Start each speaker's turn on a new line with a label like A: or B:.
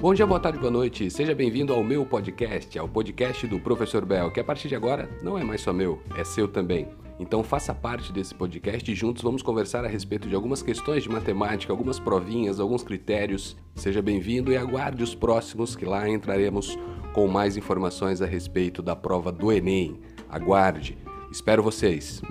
A: Bom dia, boa tarde, boa noite. Seja bem-vindo ao meu podcast, ao podcast do Professor Bel, que a partir de agora não é mais só meu, é seu também. Então faça parte desse podcast e juntos vamos conversar a respeito de algumas questões de matemática, algumas provinhas, alguns critérios. Seja bem-vindo e aguarde os próximos que lá entraremos com mais informações a respeito da prova do Enem. Aguarde. Espero vocês.